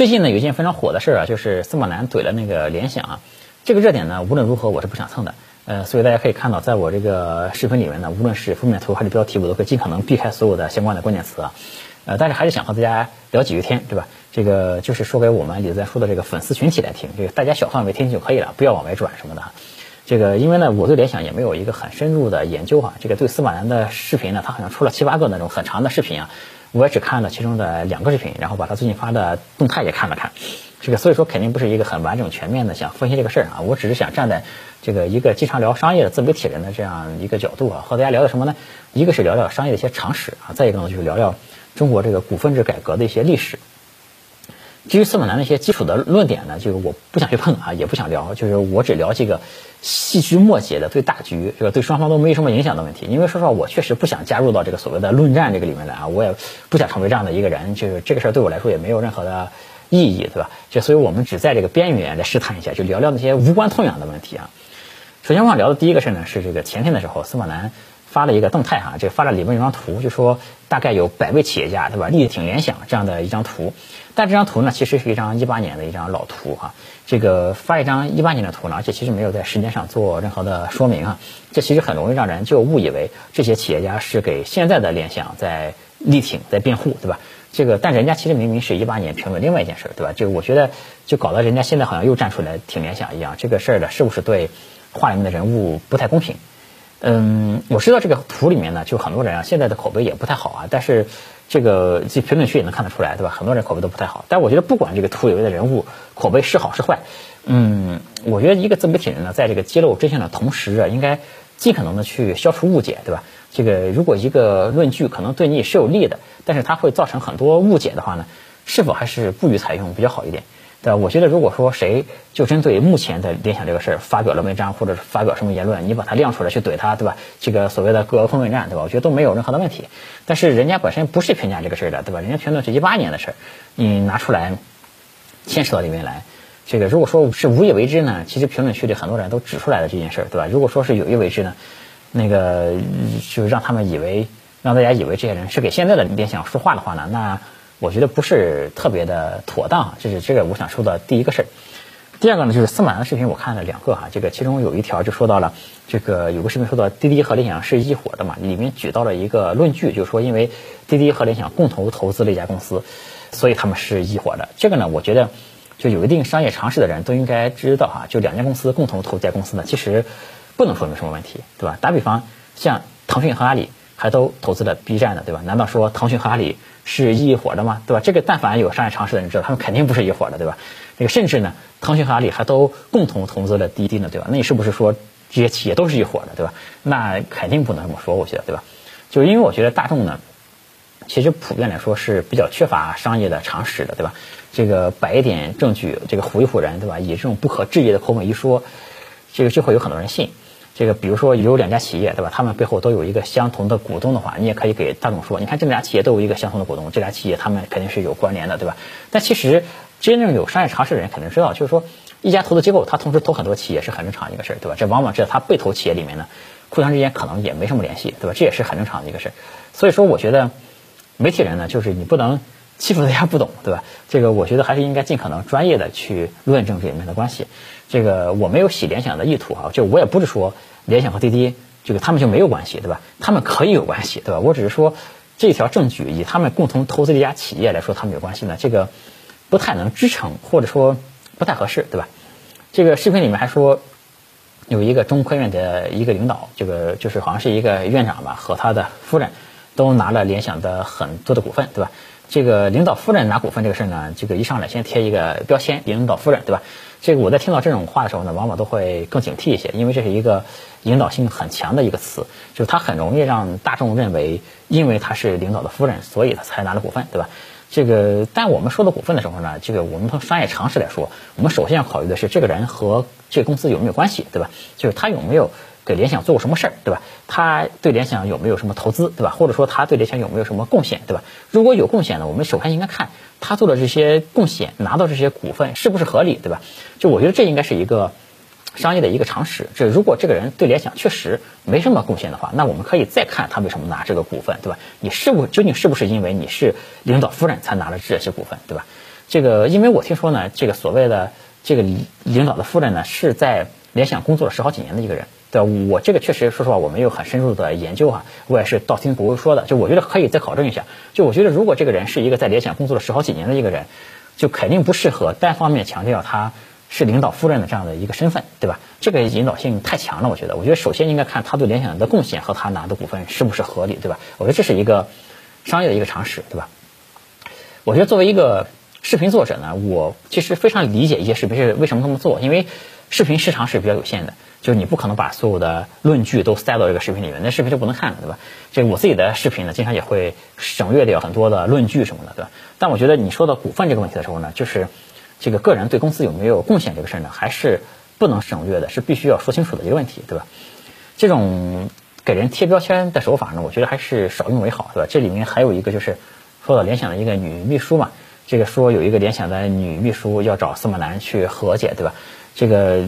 最近呢有一件非常火的事儿啊，就是司马南怼了那个联想啊，这个热点呢无论如何我是不想蹭的，呃，所以大家可以看到，在我这个视频里面呢，无论是封面图还是标题，我都会尽可能避开所有的相关的关键词啊，呃，但是还是想和大家聊几句天，对吧？这个就是说给我们李在说的这个粉丝群体来听，这个大家小范围听就可以了，不要往外转什么的哈。这个因为呢，我对联想也没有一个很深入的研究哈，这个对司马南的视频呢，他好像出了七八个那种很长的视频啊。我也只看了其中的两个视频，然后把他最近发的动态也看了看，这个所以说肯定不是一个很完整全面的想分析这个事儿啊。我只是想站在这个一个经常聊商业的自媒体人的这样一个角度啊，和大家聊聊什么呢？一个是聊聊商业的一些常识啊，再一个呢就是聊聊中国这个股份制改革的一些历史。至于司马南那些基础的论点呢，就是我不想去碰啊，也不想聊，就是我只聊这个细枝末节的对大局这个对双方都没有什么影响的问题。因为说实话，我确实不想加入到这个所谓的论战这个里面来啊，我也不想成为这样的一个人，就是这个事儿对我来说也没有任何的意义，对吧？就所以我们只在这个边缘来试探一下，就聊聊那些无关痛痒的问题啊。首先我想聊的第一个事儿呢，是这个前天的时候，司马南。发了一个动态哈，就发了里面一张图，就说大概有百位企业家，对吧？力挺联想这样的一张图，但这张图呢，其实是一张一八年的一张老图哈。这个发一张一八年的图呢，而且其实没有在时间上做任何的说明啊，这其实很容易让人就误以为这些企业家是给现在的联想在力挺、在辩护，对吧？这个，但人家其实明明是一八年评论另外一件事，对吧？这个我觉得就搞得人家现在好像又站出来挺联想一样，这个事儿呢，是不是对画里面的人物不太公平？嗯，我知道这个图里面呢，就很多人啊，现在的口碑也不太好啊。但是这个这评论区也能看得出来，对吧？很多人口碑都不太好。但我觉得不管这个图里面的人物口碑是好是坏，嗯，我觉得一个自媒体人呢，在这个揭露真相的同时啊，应该尽可能的去消除误解，对吧？这个如果一个论据可能对你也是有利的，但是它会造成很多误解的话呢，是否还是不予采用比较好一点？对？我觉得如果说谁就针对目前的联想这个事儿发表了文章，或者是发表什么言论，你把它亮出来去怼他，对吧？这个所谓的各方论战，对吧？我觉得都没有任何的问题。但是人家本身不是评价这个事儿的，对吧？人家评论是一八年的事儿，你拿出来牵扯到里面来，这个如果说是无意为之呢，其实评论区里很多人都指出来了这件事儿，对吧？如果说是有意为之呢，那个就让他们以为，让大家以为这些人是给现在的联想说话的话呢，那。我觉得不是特别的妥当，这是这个我想说的第一个事儿。第二个呢，就是司马南的视频，我看了两个哈，这个其中有一条就说到了，这个有个视频说到滴滴和联想是一伙的嘛，里面举到了一个论据，就是说因为滴滴和联想共同投资了一家公司，所以他们是一伙的。这个呢，我觉得就有一定商业常识的人都应该知道哈，就两家公司共同投资家公司呢，其实不能说明什么问题，对吧？打比方，像腾讯和阿里还都投资了 B 站的，对吧？难道说腾讯和阿里？是一伙的吗？对吧？这个但凡有商业常识的人知道，他们肯定不是一伙的，对吧？这个甚至呢，腾讯和阿里还都共同投资了滴滴呢，对吧？那你是不是说这些企业都是一伙的，对吧？那肯定不能这么说，我觉得，对吧？就是因为我觉得大众呢，其实普遍来说是比较缺乏商业的常识的，对吧？这个摆一点证据，这个唬一唬人，对吧？以这种不可置疑的口吻一说，这个就会有很多人信。这个比如说有两家企业，对吧？他们背后都有一个相同的股东的话，你也可以给大众说，你看这两家企业都有一个相同的股东，这俩企业他们肯定是有关联的，对吧？但其实真正有商业常识的人肯定知道，就是说一家投资机构他同时投很多企业是很正常的一个事儿，对吧？这往往在他被投企业里面呢，互相之间可能也没什么联系，对吧？这也是很正常的一个事儿。所以说，我觉得媒体人呢，就是你不能欺负大家不懂，对吧？这个我觉得还是应该尽可能专业的去论证这里面的关系。这个我没有洗联想的意图啊，就我也不是说。联想和滴滴，这个他们就没有关系，对吧？他们可以有关系，对吧？我只是说这条证据以他们共同投资这家企业来说，他们有关系呢，这个不太能支撑，或者说不太合适，对吧？这个视频里面还说有一个中科院的一个领导，这个就是好像是一个院长吧，和他的夫人都拿了联想的很多的股份，对吧？这个领导夫人拿股份这个事儿呢，这个一上来先贴一个标签，领导夫人，对吧？这个我在听到这种话的时候呢，往往都会更警惕一些，因为这是一个引导性很强的一个词，就是它很容易让大众认为，因为他是领导的夫人，所以他才拿了股份，对吧？这个，但我们说到股份的时候呢，这个我们从商业常识来说，我们首先要考虑的是这个人和这个公司有没有关系，对吧？就是他有没有。给联想做过什么事儿，对吧？他对联想有没有什么投资，对吧？或者说他对联想有没有什么贡献，对吧？如果有贡献呢，我们首先应该看他做的这些贡献，拿到这些股份是不是合理，对吧？就我觉得这应该是一个商业的一个常识。这如果这个人对联想确实没什么贡献的话，那我们可以再看他为什么拿这个股份，对吧？你是不究竟是不是因为你是领导夫人才拿了这些股份，对吧？这个因为我听说呢，这个所谓的这个领导的夫人呢，是在联想工作了十好几年的一个人。对我这个确实说实话，我没有很深入的研究哈，我也是道听途说的。就我觉得可以再考证一下。就我觉得，如果这个人是一个在联想工作了十好几年的一个人，就肯定不适合单方面强调他是领导夫人的这样的一个身份，对吧？这个引导性太强了，我觉得。我觉得首先应该看他对联想的贡献和他拿的股份是不是合理，对吧？我觉得这是一个商业的一个常识，对吧？我觉得作为一个视频作者呢，我其实非常理解一些视频是为什么这么做，因为视频时长是比较有限的。就是你不可能把所有的论据都塞到这个视频里面，那视频就不能看了，对吧？这个我自己的视频呢，经常也会省略掉很多的论据什么的，对吧？但我觉得你说到股份这个问题的时候呢，就是这个个人对公司有没有贡献这个事儿呢，还是不能省略的，是必须要说清楚的一个问题，对吧？这种给人贴标签的手法呢，我觉得还是少用为好，对吧？这里面还有一个就是说到联想的一个女秘书嘛，这个说有一个联想的女秘书要找司马南去和解，对吧？这个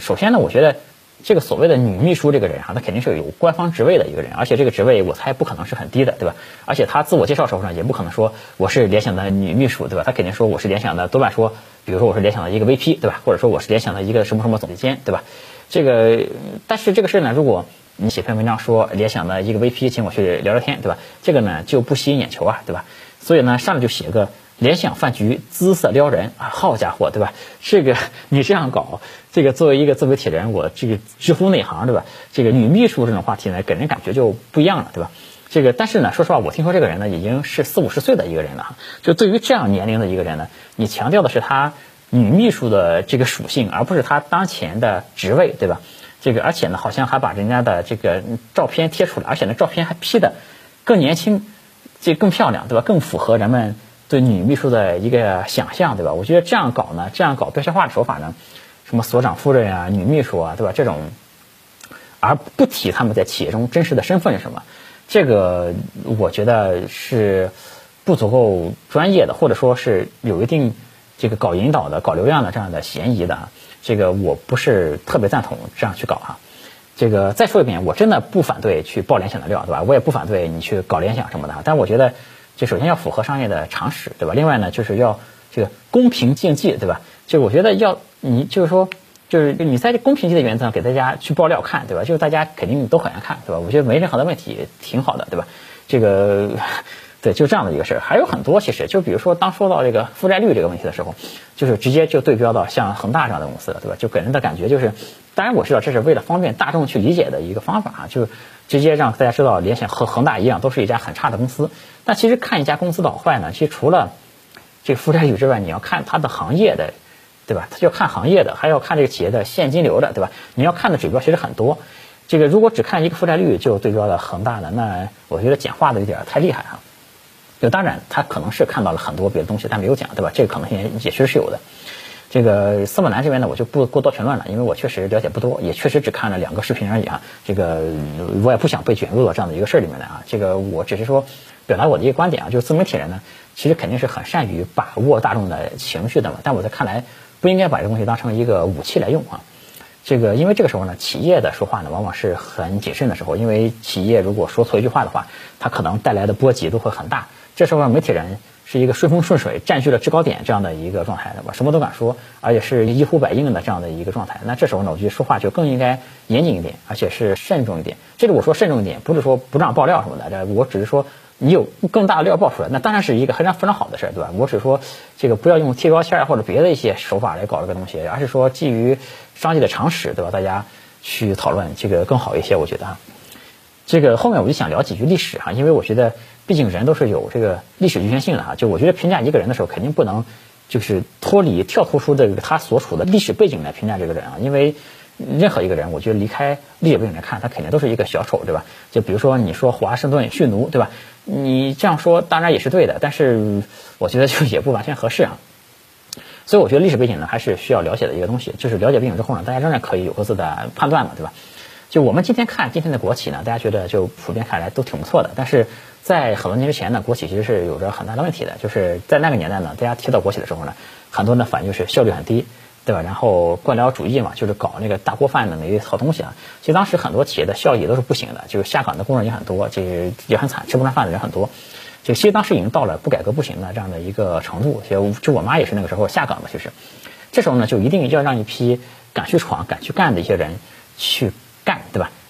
首先呢，我觉得这个所谓的女秘书这个人哈，她肯定是有官方职位的一个人，而且这个职位我猜不可能是很低的，对吧？而且她自我介绍时候呢，也不可能说我是联想的女秘书，对吧？她肯定说我是联想的，多半说，比如说我是联想的一个 VP，对吧？或者说我是联想的一个什么什么总监，对吧？这个，但是这个事呢，如果你写篇文章说联想的一个 VP 请我去聊聊天，对吧？这个呢就不吸引眼球啊，对吧？所以呢，上来就写个。联想饭局姿色撩人啊，好家伙，对吧？这个 你这样搞，这个作为一个自媒体人，我这个知乎内行，对吧？这个女秘书这种话题呢，给人感觉就不一样了，对吧？这个但是呢，说实话，我听说这个人呢，已经是四五十岁的一个人了。就对于这样年龄的一个人呢，你强调的是他女秘书的这个属性，而不是他当前的职位，对吧？这个而且呢，好像还把人家的这个照片贴出来，而且呢，照片还 P 的更年轻，这更漂亮，对吧？更符合人们。对女秘书的一个想象，对吧？我觉得这样搞呢，这样搞标签化的手法呢，什么所长夫人啊、女秘书啊，对吧？这种，而不提他们在企业中真实的身份是什么，这个我觉得是不足够专业的，或者说是有一定这个搞引导的、搞流量的这样的嫌疑的。这个我不是特别赞同这样去搞哈。这个再说一遍，我真的不反对去爆联想的料，对吧？我也不反对你去搞联想什么的，但我觉得。就首先要符合商业的常识，对吧？另外呢，就是要这个公平竞技，对吧？就我觉得要你就是说，就是你在这公平性的原则上给大家去爆料看，对吧？就是大家肯定都很爱看，对吧？我觉得没任何的问题，挺好的，对吧？这个 对，就这样的一个事儿，还有很多其实，就比如说当说到这个负债率这个问题的时候，就是直接就对标到像恒大这样的公司了，对吧？就给人的感觉就是，当然我知道这是为了方便大众去理解的一个方法啊，就是直接让大家知道联想和恒大一样，都是一家很差的公司。那其实看一家公司好坏呢，其实除了这个负债率之外，你要看它的行业的，对吧？它要看行业的，还要看这个企业的现金流的，对吧？你要看的指标其实很多。这个如果只看一个负债率就对标了恒大的，那我觉得简化的有点太厉害哈。就当然他可能是看到了很多别的东西，但没有讲，对吧？这个可能性也确实是有的。这个司马南这边呢，我就不过多评论了，因为我确实了解不多，也确实只看了两个视频而已啊。这个我也不想被卷入到这样的一个事儿里面来啊。这个我只是说。表达我的一个观点啊，就是自媒体人呢，其实肯定是很善于把握大众的情绪的嘛。但我在看来，不应该把这东西当成一个武器来用啊。这个，因为这个时候呢，企业的说话呢，往往是很谨慎的时候，因为企业如果说错一句话的话，它可能带来的波及都会很大。这时候媒体人是一个顺风顺水、占据了制高点这样的一个状态，对吧？什么都敢说，而且是一呼百应的这样的一个状态。那这时候呢，我觉得说话就更应该严谨一点，而且是慎重一点。这里我说慎重一点，不是说不让爆料什么的，这我只是说。你有更大的料爆出来，那当然是一个非常非常好的事儿，对吧？我只是说这个不要用贴标签或者别的一些手法来搞这个东西，而是说基于商业的常识，对吧？大家去讨论这个更好一些，我觉得哈。这个后面我就想聊几句历史哈，因为我觉得毕竟人都是有这个历史局限性的哈。就我觉得评价一个人的时候，肯定不能就是脱离跳脱出这个他所处的历史背景来评价这个人啊，因为。任何一个人，我觉得离开历史背景来看，他肯定都是一个小丑，对吧？就比如说你说华盛顿驯奴，对吧？你这样说当然也是对的，但是我觉得就也不完全合适啊。所以我觉得历史背景呢，还是需要了解的一个东西。就是了解背景之后呢，大家仍然可以有各自的判断嘛，对吧？就我们今天看今天的国企呢，大家觉得就普遍看来都挺不错的。但是在很多年之前呢，国企其实是有着很大的问题的。就是在那个年代呢，大家提到国企的时候呢，很多人的反应就是效率很低。对吧？然后官僚主义嘛，就是搞那个大锅饭的那一套东西啊。其实当时很多企业的效益都是不行的，就是下岗的工人也很多，这也很惨，吃不上饭的人很多。就其实当时已经到了不改革不行的这样的一个程度。就就我妈也是那个时候下岗的，其实这时候呢，就一定要让一批敢去闯、敢去干的一些人去，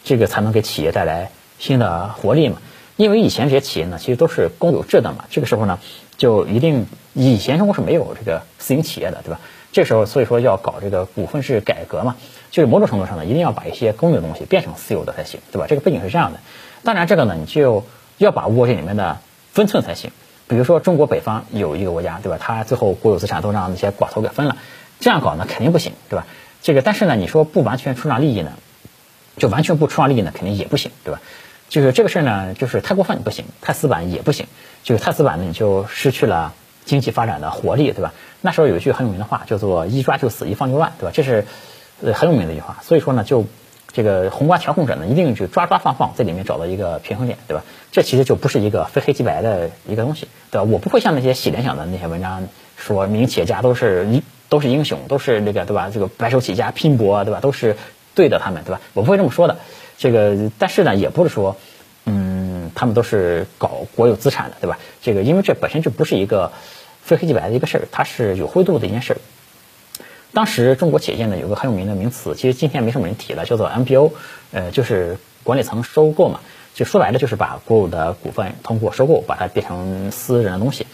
这个才能给企业带来新的活力嘛。因为以前这些企业呢，其实都是公有制的嘛。这个时候呢，就一定以前中国是没有这个私营企业的，对吧？这时候所以说要搞这个股份制改革嘛，就是某种程度上呢，一定要把一些公有的东西变成私有的才行，对吧？这个背景是这样的。当然，这个呢，你就要把握这里面的分寸才行。比如说，中国北方有一个国家，对吧？他最后国有资产都让那些寡头给分了，这样搞呢肯定不行，对吧？这个，但是呢，你说不完全出让利益呢，就完全不创立呢，肯定也不行，对吧？就是这个事儿呢，就是太过分不行，太死板也不行。就是太死板呢，你就失去了经济发展的活力，对吧？那时候有一句很有名的话，叫做“一抓就死，一放就乱”，对吧？这是呃很有名的一句话。所以说呢，就这个宏观调控者呢，一定去抓抓放放，在里面找到一个平衡点，对吧？这其实就不是一个非黑即白的一个东西，对吧？我不会像那些洗联想的那些文章说，民营企业家都是一都是英雄，都是那个对吧？这个白手起家拼搏，对吧？都是对的，他们对吧？我不会这么说的。这个但是呢，也不是说，嗯，他们都是搞国有资产的，对吧？这个因为这本身就不是一个。非黑即白的一个事儿，它是有灰度的一件事儿。当时中国企业界呢有个很有名的名词，其实今天没什么人提了，叫做 MBO，呃，就是管理层收购嘛，就说白了就是把国有的股份通过收购把它变成私人的东西。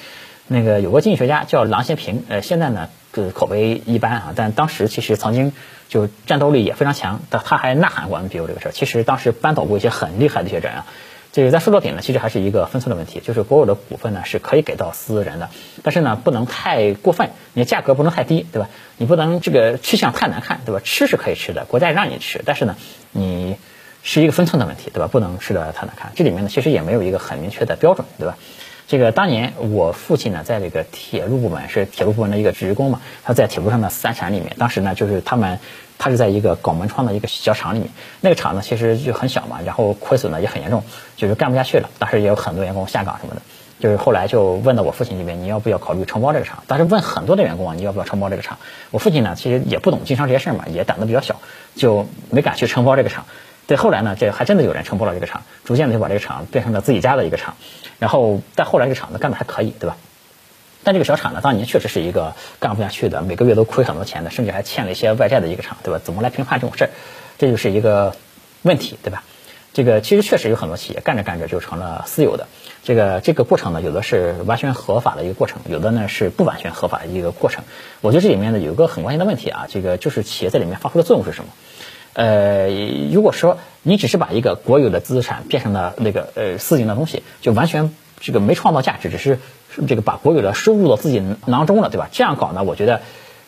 那个有个经济学家叫郎咸平，呃，现在呢这口碑一般啊，但当时其实曾经就战斗力也非常强，但他还呐喊过 MBO 这个事儿。其实当时扳倒过一些很厉害的学者啊。这个在说到底呢，其实还是一个分寸的问题，就是国有的股份呢是可以给到私人的，但是呢不能太过分，你价格不能太低，对吧？你不能这个吃相太难看，对吧？吃是可以吃的，国家让你吃，但是呢，你是一个分寸的问题，对吧？不能吃的太难看。这里面呢其实也没有一个很明确的标准，对吧？这个当年我父亲呢在这个铁路部门是铁路部门的一个职工嘛，他在铁路上的三产里面，当时呢就是他们。他是在一个搞门窗的一个小厂里面，那个厂呢其实就很小嘛，然后亏损呢也很严重，就是干不下去了。当时也有很多员工下岗什么的，就是后来就问到我父亲这边，你要不要考虑承包这个厂？当时问很多的员工啊，你要不要承包这个厂？我父亲呢其实也不懂经商这些事儿嘛，也胆子比较小，就没敢去承包这个厂。对，后来呢，这还真的有人承包了这个厂，逐渐的就把这个厂变成了自己家的一个厂。然后但后来这个厂子干的还可以，对吧？但这个小厂呢，当年确实是一个干不下去的，每个月都亏很多钱的，甚至还欠了一些外债的一个厂，对吧？怎么来评判这种事儿？这就是一个问题，对吧？这个其实确实有很多企业干着干着就成了私有的。这个这个过程呢，有的是完全合法的一个过程，有的呢是不完全合法的一个过程。我觉得这里面呢有一个很关键的问题啊，这个就是企业在里面发挥的作用是什么？呃，如果说你只是把一个国有的资产变成了那个呃私营的东西，就完全这个没创造价值，只是。这个把国有的收入到自己囊中了，对吧？这样搞呢，我觉得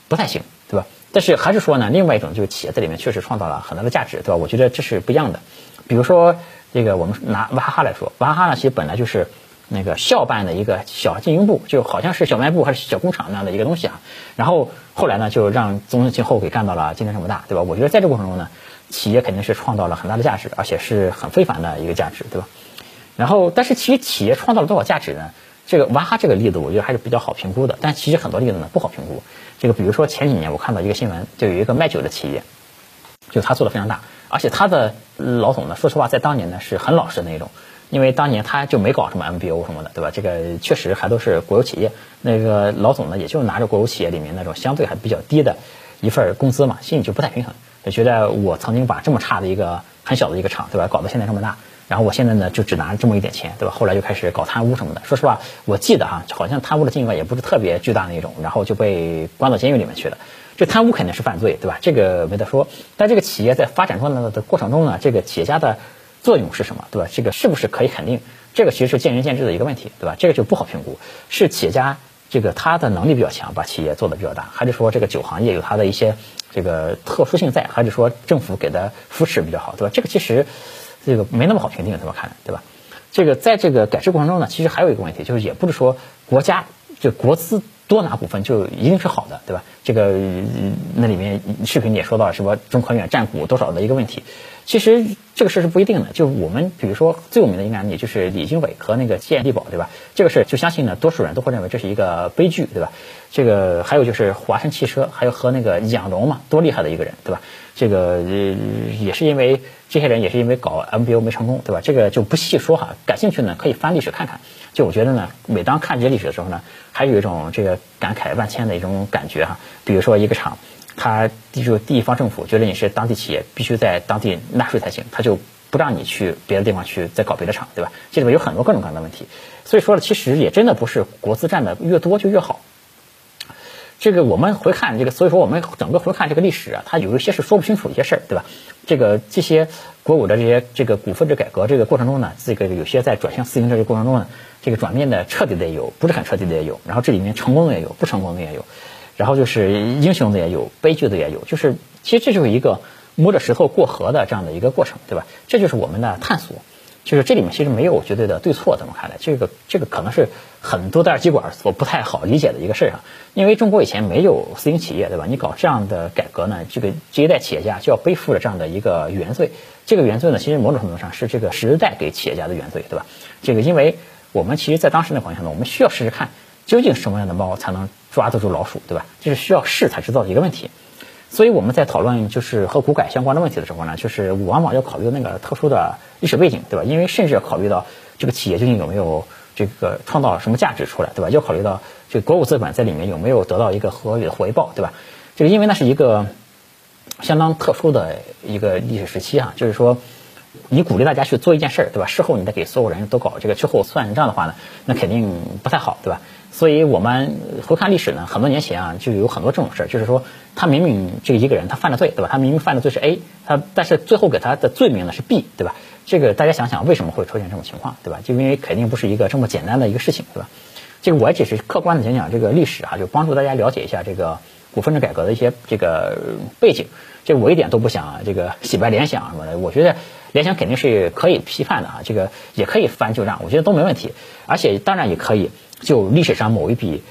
不太行，对吧？但是还是说呢，另外一种就是企业在里面确实创造了很大的价值，对吧？我觉得这是不一样的。比如说这个，我们拿娃哈哈来说，娃哈哈呢其实本来就是那个校办的一个小经营部，就好像是小卖部还是小工厂那样的一个东西啊。然后后来呢，就让宗庆后给干到了今天这么大，对吧？我觉得在这过程中呢，企业肯定是创造了很大的价值，而且是很非凡的一个价值，对吧？然后，但是其实企业创造了多少价值呢？这个娃哈哈这个例子，我觉得还是比较好评估的。但其实很多例子呢不好评估。这个比如说前几年我看到一个新闻，就有一个卖酒的企业，就他做的非常大，而且他的老总呢，说实话在当年呢是很老实的那种，因为当年他就没搞什么 MBO 什么的，对吧？这个确实还都是国有企业。那个老总呢，也就拿着国有企业里面那种相对还比较低的一份工资嘛，心里就不太平衡，就觉得我曾经把这么差的一个很小的一个厂，对吧，搞到现在这么大。然后我现在呢，就只拿这么一点钱，对吧？后来就开始搞贪污什么的。说实话，我记得哈，好像贪污的金额也不是特别巨大那种，然后就被关到监狱里面去了。这贪污肯定是犯罪，对吧？这个没得说。但这个企业在发展壮大的过程中呢，这个企业家的作用是什么，对吧？这个是不是可以肯定？这个其实是见仁见智的一个问题，对吧？这个就不好评估。是企业家这个他的能力比较强，把企业做得比较大，还是说这个酒行业有它的一些这个特殊性在，还是说政府给的扶持比较好，对吧？这个其实。这个没那么好评定，怎么看，对吧？这个在这个改制过程中呢，其实还有一个问题，就是也不是说国家就国资多拿股份就一定是好的，对吧？这个那里面视频也说到什么中科院占股多少的一个问题，其实这个事是不一定的。就我们比如说最有名的一个案例就是李经纬和那个建力宝，对吧？这个事就相信呢，多数人都会认为这是一个悲剧，对吧？这个还有就是华晨汽车，还有和那个养龙嘛，多厉害的一个人，对吧？这个也是因为这些人也是因为搞 MBO 没成功，对吧？这个就不细说哈。感兴趣呢，可以翻历史看看。就我觉得呢，每当看这些历史的时候呢，还有一种这个感慨万千的一种感觉哈。比如说一个厂，它地就地方政府觉得你是当地企业，必须在当地纳税才行，他就不让你去别的地方去再搞别的厂，对吧？这里面有很多各种各样的问题。所以说呢，其实也真的不是国资占的越多就越好。这个我们回看这个，所以说我们整个回看这个历史啊，它有一些是说不清楚一些事儿，对吧？这个这些国有的这些这个股份制改革这个过程中呢，这个有些在转向私营这个过程中呢，这个转变的彻底的也有，不是很彻底的也有，然后这里面成功的也有，不成功的也有，然后就是英雄的也有，悲剧的也有，就是其实这就是一个摸着石头过河的这样的一个过程，对吧？这就是我们的探索。就是这里面其实没有绝对的对错，怎么看来？这个这个可能是很多大机管所不太好理解的一个事儿啊。因为中国以前没有私营企业，对吧？你搞这样的改革呢，这个这一代企业家就要背负着这样的一个原罪。这个原罪呢，其实某种程度上是这个时代给企业家的原罪，对吧？这个因为我们其实，在当时那环境下呢，我们需要试试看，究竟什么样的猫才能抓得住老鼠，对吧？这是需要试才知道的一个问题。所以我们在讨论就是和股改相关的问题的时候呢，就是往往要考虑那个特殊的历史背景，对吧？因为甚至要考虑到这个企业究竟有没有这个创造什么价值出来，对吧？要考虑到这个国有资本在里面有没有得到一个合理的回报，对吧？这个因为那是一个相当特殊的一个历史时期啊，就是说你鼓励大家去做一件事儿，对吧？事后你再给所有人都搞这个秋后算账的话呢，那肯定不太好，对吧？所以我们回看历史呢，很多年前啊，就有很多这种事儿，就是说他明明这一个人他犯了罪，对吧？他明明犯的罪是 A，他但是最后给他的罪名呢是 B，对吧？这个大家想想为什么会出现这种情况，对吧？就因为肯定不是一个这么简单的一个事情，对吧？这个我只是客观的讲讲这个历史啊，就帮助大家了解一下这个股份制改革的一些这个背景。这我一点都不想这个洗白联想什么的，我觉得联想肯定是可以批判的啊，这个也可以翻旧账，我觉得都没问题，而且当然也可以。就历史上某一笔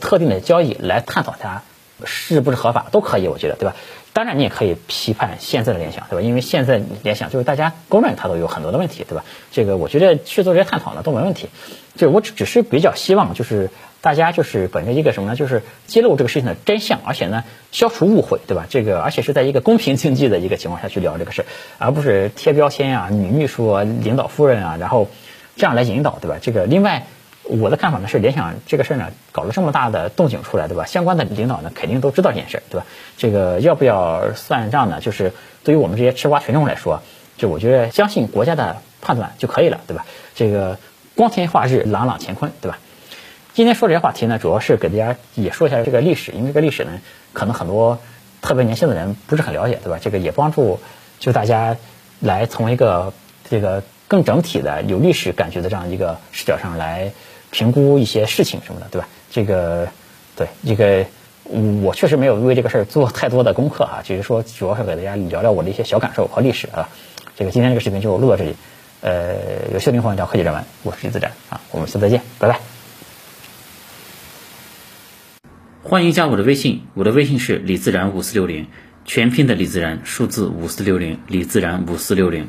特定的交易来探讨它是不是合法都可以，我觉得，对吧？当然你也可以批判现在的联想，对吧？因为现在联想就是大家公认它都有很多的问题，对吧？这个我觉得去做这些探讨呢都没问题。就我只只是比较希望就是大家就是本着一个什么呢？就是揭露这个事情的真相，而且呢消除误会，对吧？这个而且是在一个公平竞技的一个情况下去聊这个事，而不是贴标签啊、女秘书啊、领导夫人啊，然后这样来引导，对吧？这个另外。我的看法呢是，联想这个事儿呢，搞了这么大的动静出来，对吧？相关的领导呢，肯定都知道这件事儿，对吧？这个要不要算账呢？就是对于我们这些吃瓜群众来说，就我觉得相信国家的判断就可以了，对吧？这个光天化日，朗朗乾坤，对吧？今天说这些话题呢，主要是给大家也说一下这个历史，因为这个历史呢，可能很多特别年轻的人不是很了解，对吧？这个也帮助就大家来从一个这个更整体的有历史感觉的这样一个视角上来。评估一些事情什么的，对吧？这个，对这个，我确实没有为这个事儿做太多的功课哈，只是说主要是给大家聊聊我的一些小感受和历史啊。这个今天这个视频就录到这里，呃，有兴趣的朋友聊科技人文，我是李自然啊，我们下次再见，拜拜。欢迎加我的微信，我的微信是李自然五四六零，全拼的李自然，数字五四六零，李自然五四六零。